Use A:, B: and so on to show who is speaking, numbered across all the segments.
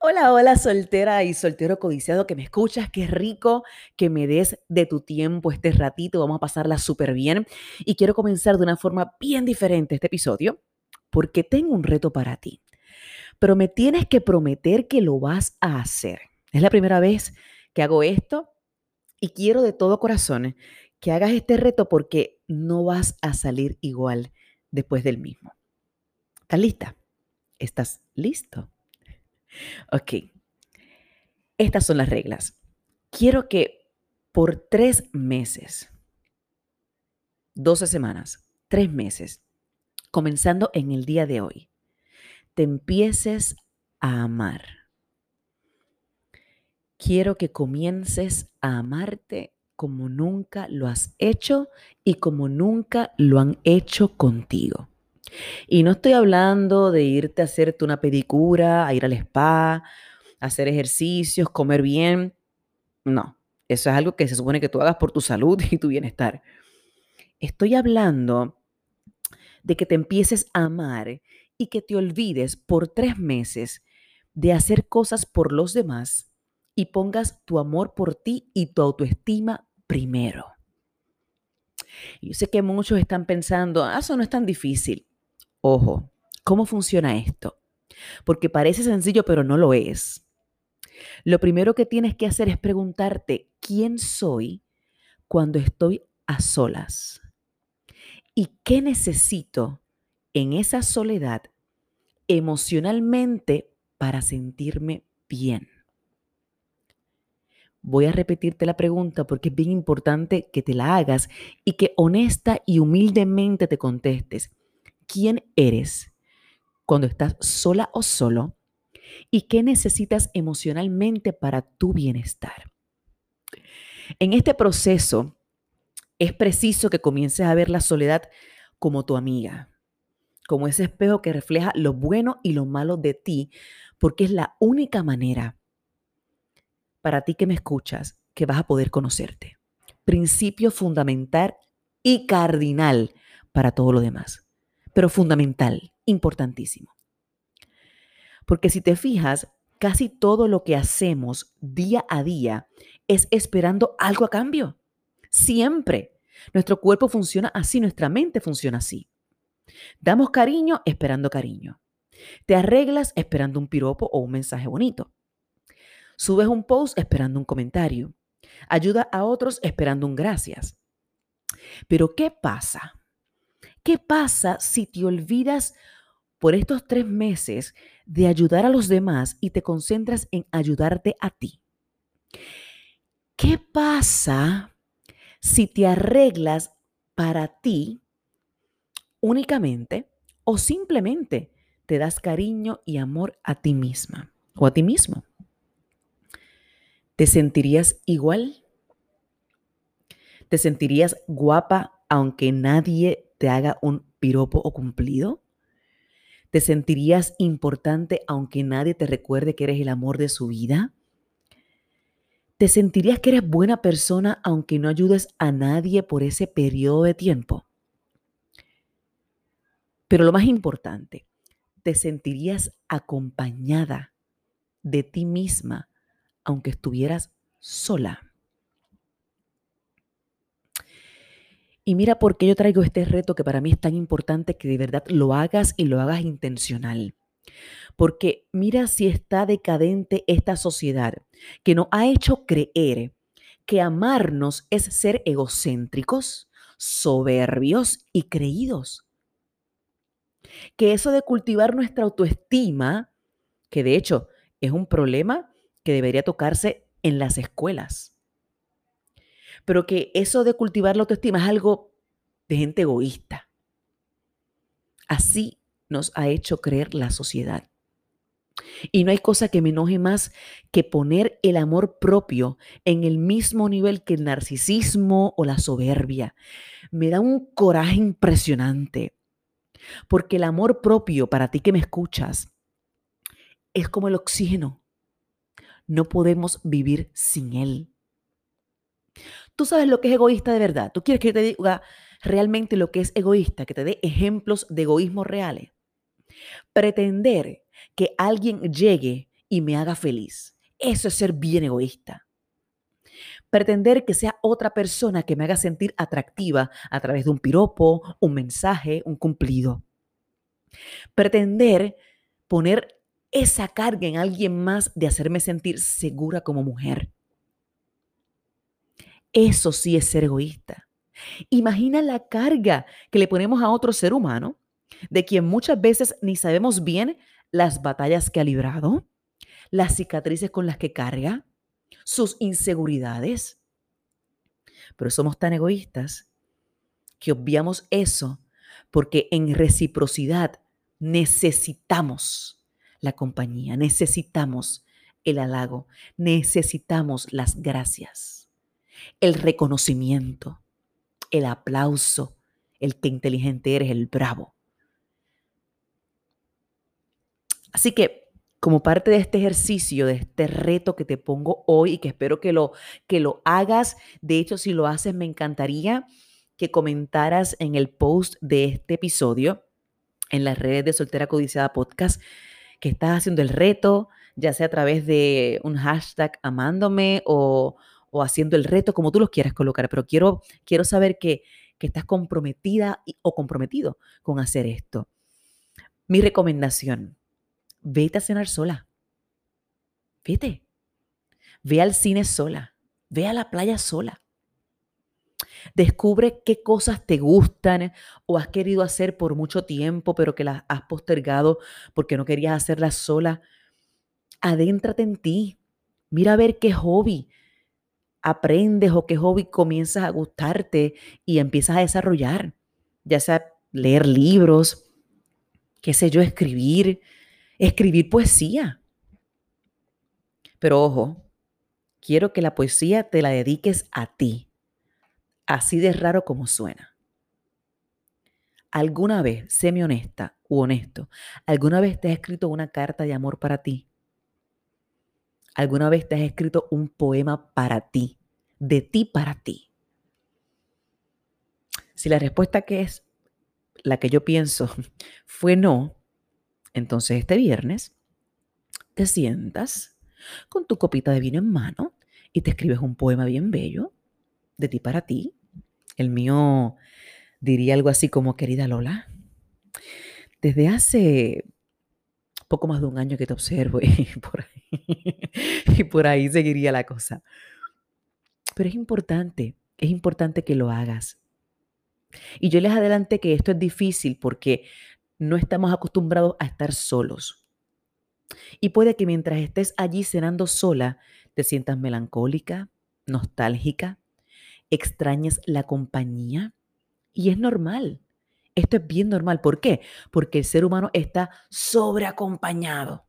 A: Hola, hola, soltera y soltero codiciado que me escuchas. Qué rico que me des de tu tiempo este ratito. Vamos a pasarla súper bien. Y quiero comenzar de una forma bien diferente este episodio porque tengo un reto para ti. Pero me tienes que prometer que lo vas a hacer. Es la primera vez que hago esto y quiero de todo corazón que hagas este reto porque no vas a salir igual después del mismo. ¿Estás lista? ¿Estás listo? Ok. Estas son las reglas. Quiero que por tres meses, 12 semanas, tres meses, comenzando en el día de hoy, te empieces a amar. Quiero que comiences a amarte como nunca lo has hecho y como nunca lo han hecho contigo. Y no estoy hablando de irte a hacerte una pedicura, a ir al spa, hacer ejercicios, comer bien. No, eso es algo que se supone que tú hagas por tu salud y tu bienestar. Estoy hablando de que te empieces a amar y que te olvides por tres meses de hacer cosas por los demás y pongas tu amor por ti y tu autoestima primero. Yo sé que muchos están pensando, ah, eso no es tan difícil. Ojo, ¿cómo funciona esto? Porque parece sencillo, pero no lo es. Lo primero que tienes que hacer es preguntarte, ¿quién soy cuando estoy a solas? ¿Y qué necesito en esa soledad emocionalmente para sentirme bien? Voy a repetirte la pregunta porque es bien importante que te la hagas y que honesta y humildemente te contestes quién eres cuando estás sola o solo y qué necesitas emocionalmente para tu bienestar. En este proceso es preciso que comiences a ver la soledad como tu amiga, como ese espejo que refleja lo bueno y lo malo de ti, porque es la única manera para ti que me escuchas que vas a poder conocerte. Principio fundamental y cardinal para todo lo demás pero fundamental, importantísimo. Porque si te fijas, casi todo lo que hacemos día a día es esperando algo a cambio. Siempre. Nuestro cuerpo funciona así, nuestra mente funciona así. Damos cariño esperando cariño. Te arreglas esperando un piropo o un mensaje bonito. Subes un post esperando un comentario. Ayuda a otros esperando un gracias. Pero ¿qué pasa ¿Qué pasa si te olvidas por estos tres meses de ayudar a los demás y te concentras en ayudarte a ti? ¿Qué pasa si te arreglas para ti únicamente o simplemente te das cariño y amor a ti misma o a ti mismo? ¿Te sentirías igual? ¿Te sentirías guapa aunque nadie te haga un piropo o cumplido? ¿Te sentirías importante aunque nadie te recuerde que eres el amor de su vida? ¿Te sentirías que eres buena persona aunque no ayudes a nadie por ese periodo de tiempo? Pero lo más importante, ¿te sentirías acompañada de ti misma aunque estuvieras sola? Y mira por qué yo traigo este reto que para mí es tan importante que de verdad lo hagas y lo hagas intencional. Porque mira si está decadente esta sociedad que nos ha hecho creer que amarnos es ser egocéntricos, soberbios y creídos. Que eso de cultivar nuestra autoestima, que de hecho es un problema que debería tocarse en las escuelas pero que eso de cultivar la autoestima es algo de gente egoísta. Así nos ha hecho creer la sociedad. Y no hay cosa que me enoje más que poner el amor propio en el mismo nivel que el narcisismo o la soberbia. Me da un coraje impresionante. Porque el amor propio, para ti que me escuchas, es como el oxígeno. No podemos vivir sin él. Tú sabes lo que es egoísta de verdad. Tú quieres que te diga realmente lo que es egoísta, que te dé ejemplos de egoísmo reales. Pretender que alguien llegue y me haga feliz. Eso es ser bien egoísta. Pretender que sea otra persona que me haga sentir atractiva a través de un piropo, un mensaje, un cumplido. Pretender poner esa carga en alguien más de hacerme sentir segura como mujer. Eso sí es ser egoísta. Imagina la carga que le ponemos a otro ser humano, de quien muchas veces ni sabemos bien las batallas que ha librado, las cicatrices con las que carga, sus inseguridades. Pero somos tan egoístas que obviamos eso porque en reciprocidad necesitamos la compañía, necesitamos el halago, necesitamos las gracias, el reconocimiento, el aplauso, el que inteligente eres, el bravo. Así que como parte de este ejercicio, de este reto que te pongo hoy y que espero que lo, que lo hagas, de hecho, si lo haces, me encantaría que comentaras en el post de este episodio en las redes de Soltera Codiciada Podcast que estás haciendo el reto, ya sea a través de un hashtag amándome o, o haciendo el reto, como tú los quieras colocar, pero quiero, quiero saber que, que estás comprometida o comprometido con hacer esto. Mi recomendación, vete a cenar sola. Vete. Ve al cine sola. Ve a la playa sola. Descubre qué cosas te gustan o has querido hacer por mucho tiempo, pero que las has postergado porque no querías hacerlas sola. Adéntrate en ti. Mira a ver qué hobby aprendes o qué hobby comienzas a gustarte y empiezas a desarrollar. Ya sea leer libros, qué sé yo, escribir, escribir poesía. Pero ojo, quiero que la poesía te la dediques a ti, así de raro como suena. ¿Alguna vez, semi honesta u honesto, alguna vez te has escrito una carta de amor para ti? ¿Alguna vez te has escrito un poema para ti, de ti para ti? Si la respuesta que es la que yo pienso fue no, entonces este viernes te sientas con tu copita de vino en mano y te escribes un poema bien bello de ti para ti. El mío diría algo así como, querida Lola, desde hace poco más de un año que te observo y por ahí, y por seguiría la cosa. Pero es importante, es importante que lo hagas. Y yo les adelanté que esto es difícil porque no estamos acostumbrados a estar solos. Y puede que mientras estés allí cenando sola, te sientas melancólica, nostálgica, extrañes la compañía. Y es normal. Esto es bien normal. ¿Por qué? Porque el ser humano está sobreacompañado.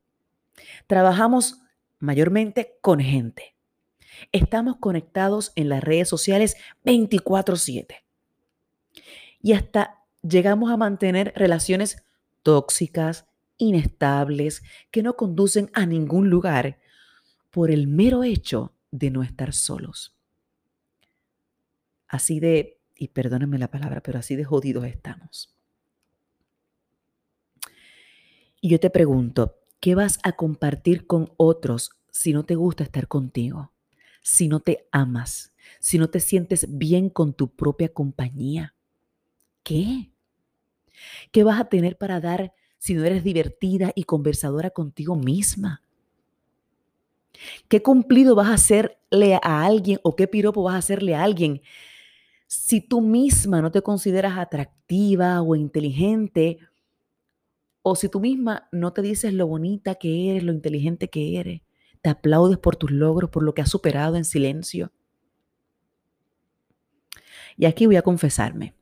A: Trabajamos mayormente con gente. Estamos conectados en las redes sociales 24/7. Y hasta llegamos a mantener relaciones tóxicas, inestables, que no conducen a ningún lugar por el mero hecho de no estar solos. Así de, y perdónenme la palabra, pero así de jodidos estamos. Y yo te pregunto, ¿qué vas a compartir con otros si no te gusta estar contigo? Si no te amas, si no te sientes bien con tu propia compañía. ¿Qué? ¿Qué vas a tener para dar si no eres divertida y conversadora contigo misma? ¿Qué cumplido vas a hacerle a alguien o qué piropo vas a hacerle a alguien si tú misma no te consideras atractiva o inteligente? O si tú misma no te dices lo bonita que eres, lo inteligente que eres, te aplaudes por tus logros, por lo que has superado en silencio. Y aquí voy a confesarme.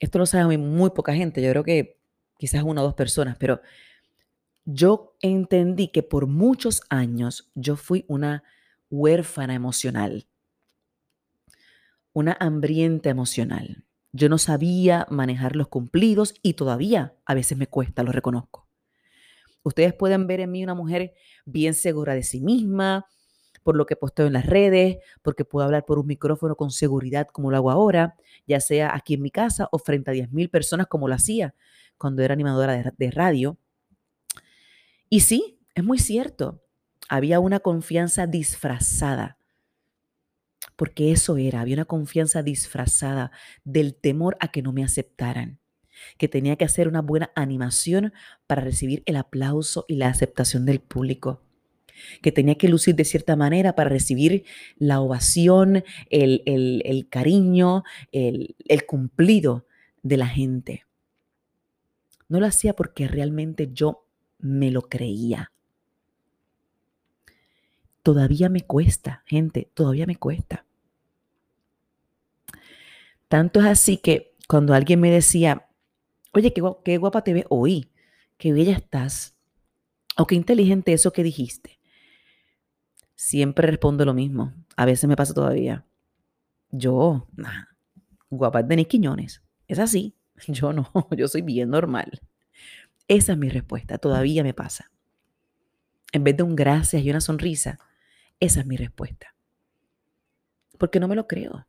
A: Esto lo sabe muy poca gente, yo creo que quizás una o dos personas, pero yo entendí que por muchos años yo fui una huérfana emocional, una hambrienta emocional. Yo no sabía manejar los cumplidos y todavía a veces me cuesta, lo reconozco. Ustedes pueden ver en mí una mujer bien segura de sí misma, por lo que posteo en las redes, porque puedo hablar por un micrófono con seguridad como lo hago ahora, ya sea aquí en mi casa o frente a 10.000 personas como lo hacía cuando era animadora de, de radio. Y sí, es muy cierto, había una confianza disfrazada, porque eso era, había una confianza disfrazada del temor a que no me aceptaran, que tenía que hacer una buena animación para recibir el aplauso y la aceptación del público que tenía que lucir de cierta manera para recibir la ovación, el, cariño, el, el cumplido de la gente. No lo hacía porque realmente yo me lo creía. Todavía me cuesta, gente, todavía me cuesta. Tanto es así que cuando alguien me decía, oye, qué, guapa te ves hoy, qué bella estás, o qué inteligente eso que dijiste, siempre respondo lo mismo. A veces me pasa todavía. Yo, nah, guapa de Quiñones. Es así. Yo no, yo soy bien normal. Esa es mi respuesta. Todavía me pasa. En vez de un gracias y una sonrisa, esa es mi respuesta. Porque no me lo creo.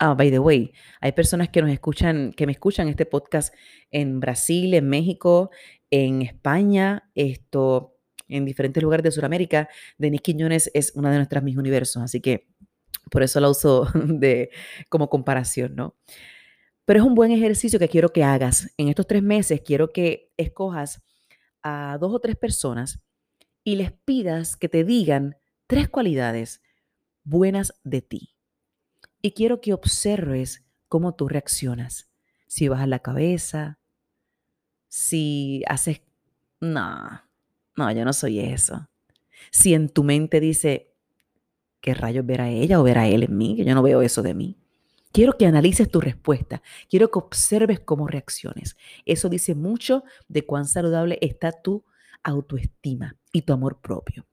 A: Ah, by the way, hay personas que nos escuchan, que me escuchan este podcast en Brasil, en México, en España, esto, en diferentes lugares de Sudamérica, Denise Quiñones es una de nuestras mis universos, así que por eso la uso de, como comparación, ¿no? Pero es un buen ejercicio que quiero que hagas. En estos tres meses quiero que escojas a dos o tres personas y les pidas que te digan tres cualidades buenas de ti. Y quiero que observes cómo tú reaccionas. Si bajas la cabeza, si haces, no, no, yo no soy eso. Si en tu mente dice, ¿qué rayos ver a ella o ver a él en mí? Que yo no veo eso de mí. Quiero que analices tu respuesta. Quiero que observes cómo reacciones. Eso dice mucho de cuán saludable está tu autoestima y tu amor propio.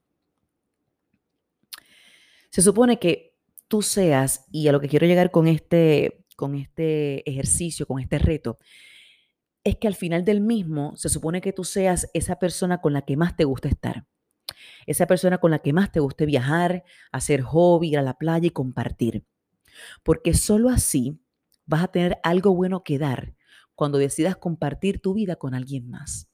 A: Se supone que tú seas, y a lo que quiero llegar con este, con este ejercicio, con este reto, es que al final del mismo se supone que tú seas esa persona con la que más te gusta estar. Esa persona con la que más te guste viajar, hacer hobby, ir a la playa y compartir. Porque solo así vas a tener algo bueno que dar cuando decidas compartir tu vida con alguien más.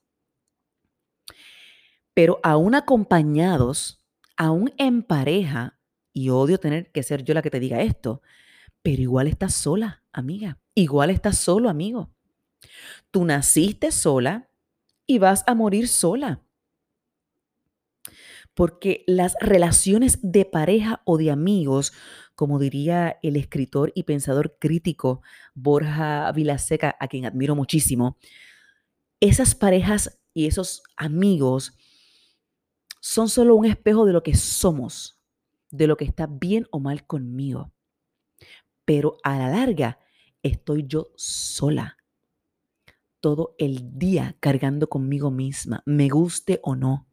A: Pero aún acompañados, aún en pareja, y odio tener que ser yo la que te diga esto, pero igual estás sola, amiga. Igual estás solo, amigo. Tú naciste sola y vas a morir sola. Porque las relaciones de pareja o de amigos, como diría el escritor y pensador crítico Borja Vilaseca, a quien admiro muchísimo, esas parejas y esos amigos son solo un espejo de lo que somos, de lo que está bien o mal conmigo. Pero a la larga estoy yo sola todo el día cargando conmigo misma, me guste o no.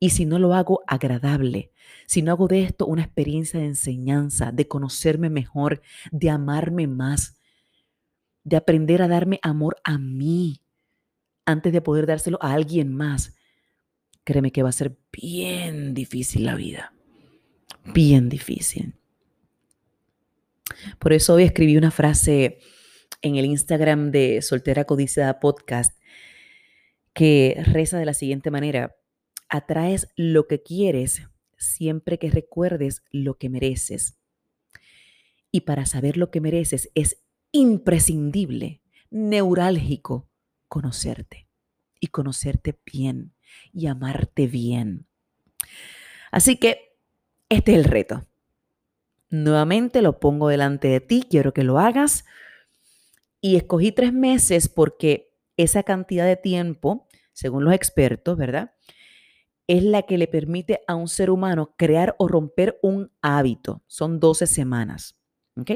A: Y si no lo hago agradable, si no hago de esto una experiencia de enseñanza, de conocerme mejor, de amarme más, de aprender a darme amor a mí antes de poder dárselo a alguien más, créeme que va a ser bien difícil la vida. Bien difícil. Por eso hoy escribí una frase en el Instagram de Soltera Codiciada Podcast que reza de la siguiente manera, atraes lo que quieres siempre que recuerdes lo que mereces. Y para saber lo que mereces es imprescindible, neurálgico, conocerte y conocerte bien y amarte bien. Así que este es el reto. Nuevamente lo pongo delante de ti, quiero que lo hagas y escogí tres meses porque esa cantidad de tiempo, según los expertos, ¿verdad? Es la que le permite a un ser humano crear o romper un hábito. Son 12 semanas. ¿Ok?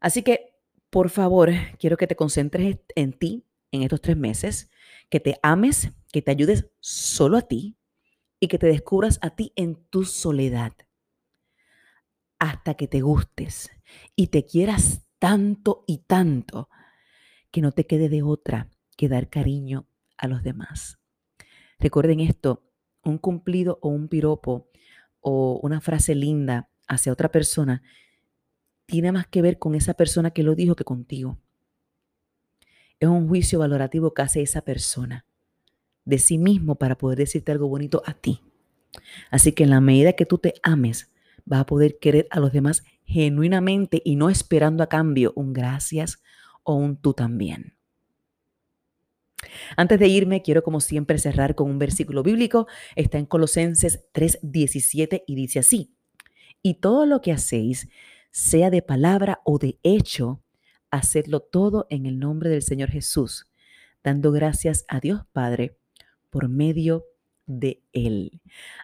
A: Así que, por favor, quiero que te concentres en ti en estos tres meses, que te ames, que te ayudes solo a ti y que te descubras a ti en tu soledad hasta que te gustes y te quieras tanto y tanto que no te quede de otra que dar cariño a los demás. Recuerden esto, un cumplido o un piropo o una frase linda hacia otra persona tiene más que ver con esa persona que lo dijo que contigo. Es un juicio valorativo que hace esa persona. de sí mismo para poder decirte algo bonito a ti. Así que en la medida que tú te ames, vas a poder querer a los demás genuinamente y no esperando a cambio un gracias o un tú también. Antes de irme, quiero como siempre cerrar con un versículo bíblico. Está en Colosenses 3:17 y dice así, y todo lo que hacéis, sea de palabra o de hecho, hacedlo todo en el nombre del Señor Jesús, dando gracias a Dios Padre por medio de Él.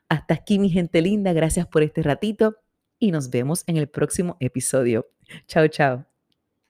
A: Hasta aquí, mi gente linda, gracias por este ratito y nos vemos en el próximo episodio. Chao, chao.